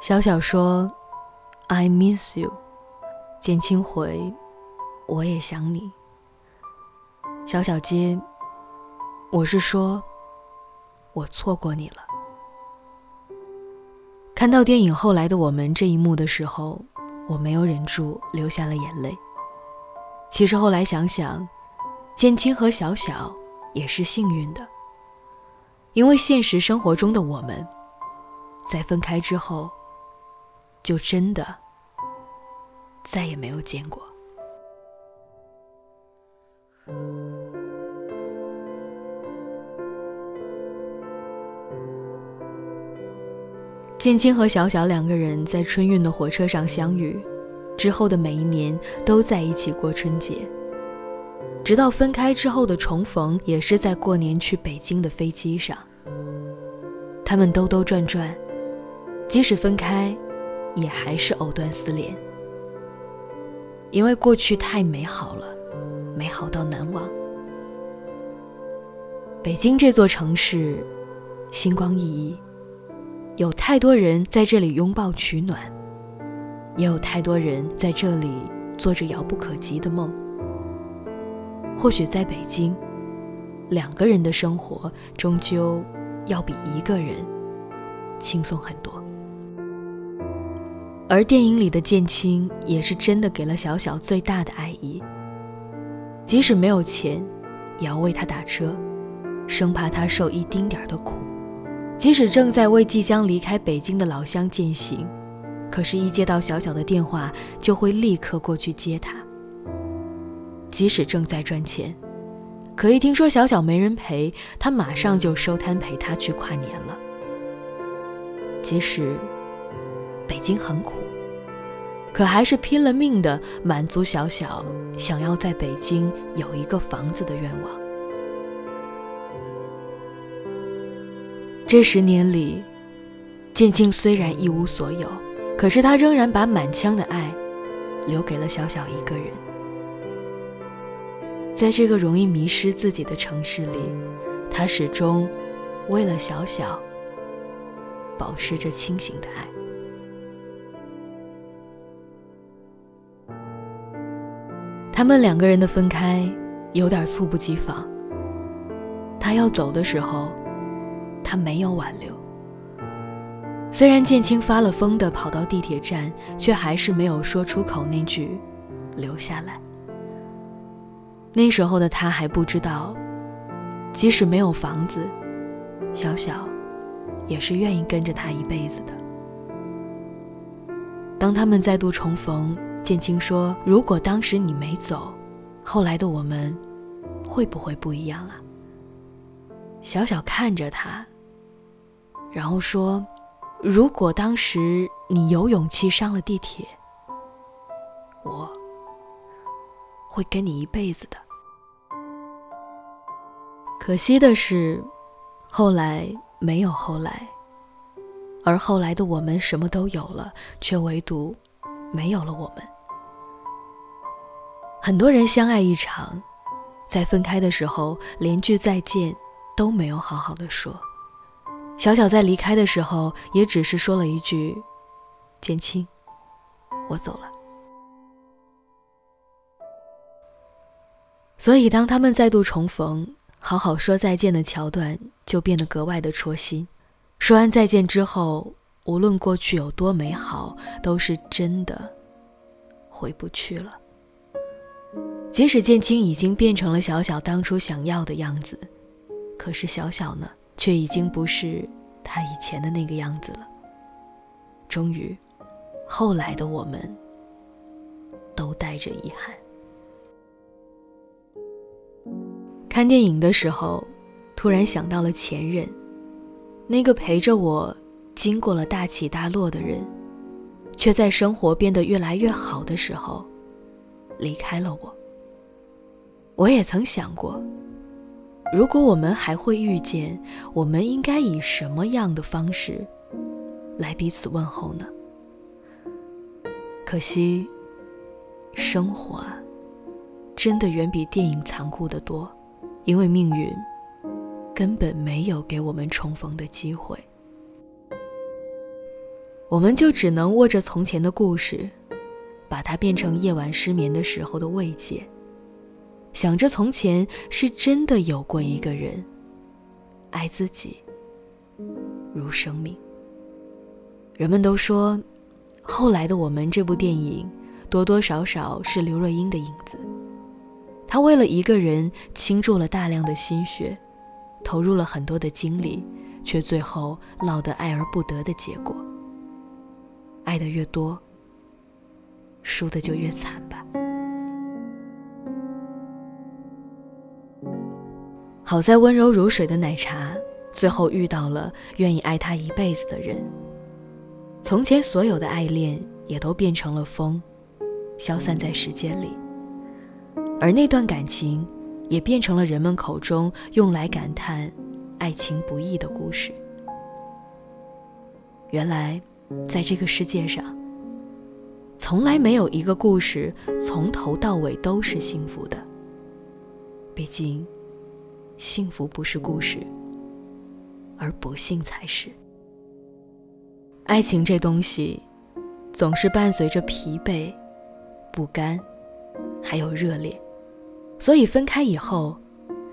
小小说：“I miss you。”简清回：“我也想你。”小小接：“我是说，我错过你了。”看到电影《后来的我们》这一幕的时候，我没有忍住流下了眼泪。其实后来想想，建青和小小也是幸运的，因为现实生活中的我们，在分开之后，就真的再也没有见过。建青和小小两个人在春运的火车上相遇，之后的每一年都在一起过春节，直到分开之后的重逢，也是在过年去北京的飞机上。他们兜兜转转，即使分开，也还是藕断丝连，因为过去太美好了，美好到难忘。北京这座城市，星光熠熠。有太多人在这里拥抱取暖，也有太多人在这里做着遥不可及的梦。或许在北京，两个人的生活终究要比一个人轻松很多。而电影里的建青也是真的给了小小最大的爱意，即使没有钱，也要为他打车，生怕他受一丁点儿的苦。即使正在为即将离开北京的老乡践行，可是，一接到小小的电话，就会立刻过去接他。即使正在赚钱，可一听说小小没人陪，他马上就收摊陪他去跨年了。即使北京很苦，可还是拼了命的满足小小想要在北京有一个房子的愿望。这十年里，建青虽然一无所有，可是他仍然把满腔的爱留给了小小一个人。在这个容易迷失自己的城市里，他始终为了小小保持着清醒的爱。他们两个人的分开有点猝不及防。他要走的时候。他没有挽留。虽然建青发了疯的跑到地铁站，却还是没有说出口那句“留下来”。那时候的他还不知道，即使没有房子，小小也是愿意跟着他一辈子的。当他们再度重逢，建青说：“如果当时你没走，后来的我们会不会不一样啊？”小小看着他。然后说：“如果当时你有勇气上了地铁，我会跟你一辈子的。可惜的是，后来没有后来，而后来的我们什么都有了，却唯独没有了我们。很多人相爱一场，在分开的时候连句再见都没有好好的说。”小小在离开的时候，也只是说了一句：“简青，我走了。”所以，当他们再度重逢，好好说再见的桥段就变得格外的戳心。说完再见之后，无论过去有多美好，都是真的回不去了。即使建青已经变成了小小当初想要的样子，可是小小呢？却已经不是他以前的那个样子了。终于，后来的我们都带着遗憾。看电影的时候，突然想到了前任，那个陪着我经过了大起大落的人，却在生活变得越来越好的时候，离开了我。我也曾想过。如果我们还会遇见，我们应该以什么样的方式来彼此问候呢？可惜，生活啊，真的远比电影残酷的多，因为命运根本没有给我们重逢的机会。我们就只能握着从前的故事，把它变成夜晚失眠的时候的慰藉。想着从前是真的有过一个人，爱自己如生命。人们都说，后来的我们这部电影多多少少是刘若英的影子。她为了一个人倾注了大量的心血，投入了很多的精力，却最后落得爱而不得的结果。爱的越多，输的就越惨吧。好在温柔如水的奶茶，最后遇到了愿意爱他一辈子的人。从前所有的爱恋也都变成了风，消散在时间里。而那段感情，也变成了人们口中用来感叹爱情不易的故事。原来，在这个世界上，从来没有一个故事从头到尾都是幸福的。毕竟。幸福不是故事，而不幸才是。爱情这东西，总是伴随着疲惫、不甘，还有热烈，所以分开以后，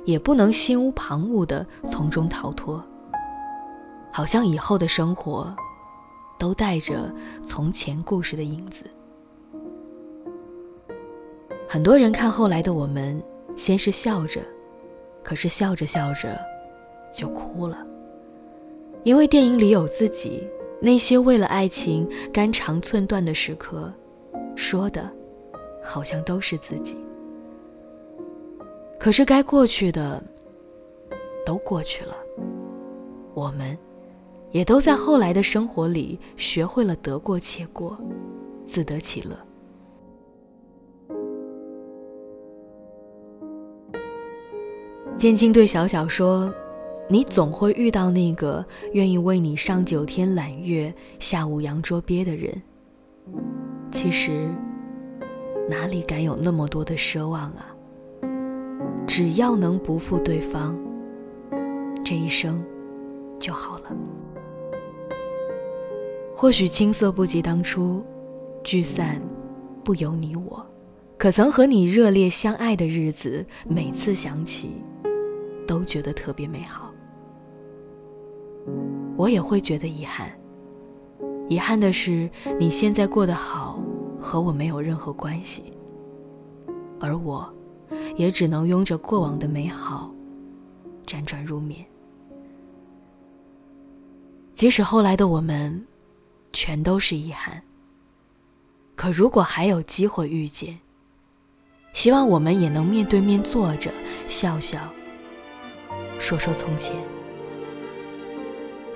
也不能心无旁骛的从中逃脱。好像以后的生活，都带着从前故事的影子。很多人看后来的我们，先是笑着。可是笑着笑着，就哭了。因为电影里有自己那些为了爱情肝肠寸断的时刻，说的，好像都是自己。可是该过去的，都过去了。我们，也都在后来的生活里学会了得过且过，自得其乐。剑青对小小说：“你总会遇到那个愿意为你上九天揽月、下五洋捉鳖的人。其实，哪里敢有那么多的奢望啊？只要能不负对方，这一生就好了。或许青涩不及当初，聚散不由你我，可曾和你热烈相爱的日子，每次想起。”都觉得特别美好，我也会觉得遗憾。遗憾的是，你现在过得好，和我没有任何关系，而我，也只能拥着过往的美好，辗转入眠。即使后来的我们，全都是遗憾，可如果还有机会遇见，希望我们也能面对面坐着，笑笑。说说从前，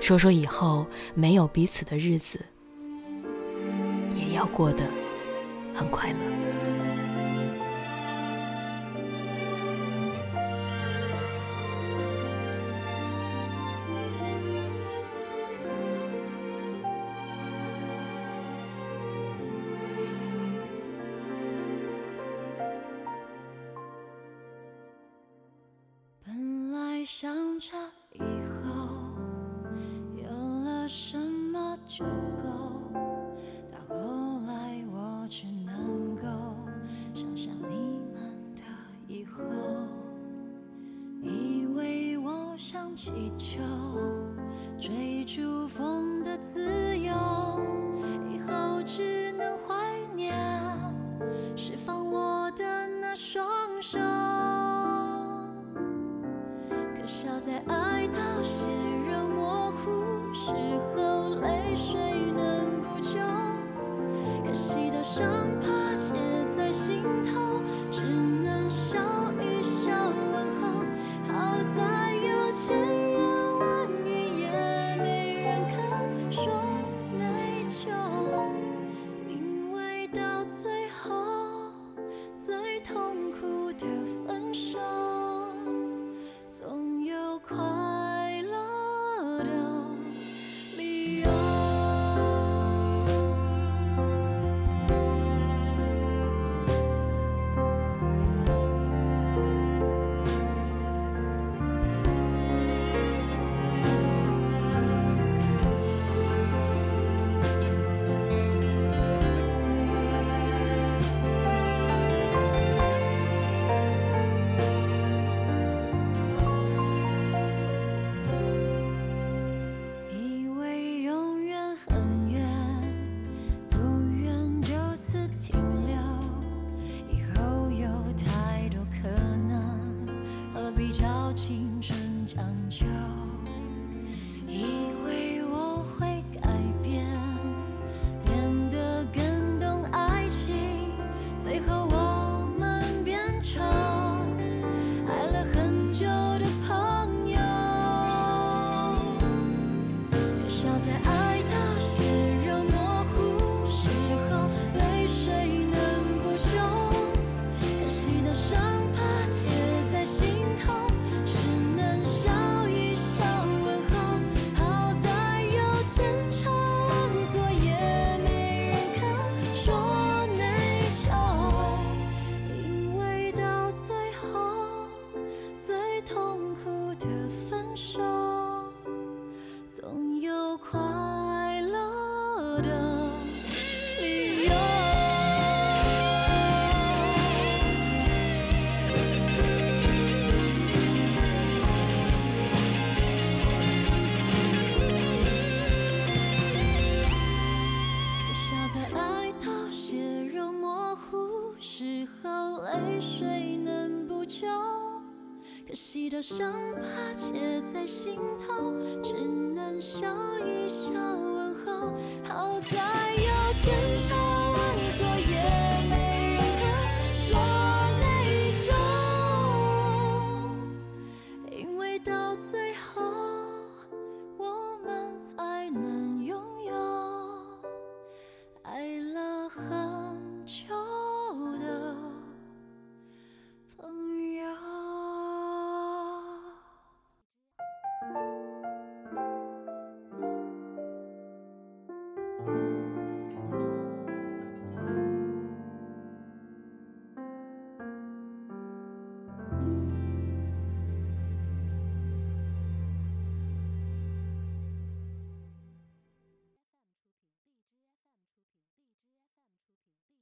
说说以后没有彼此的日子，也要过得很快乐。想着以后有了什么就够，到后来我只能够想象你们的以后，以为我像气球追逐风的自由，伤疤结在心头，只能笑一笑问候。好在。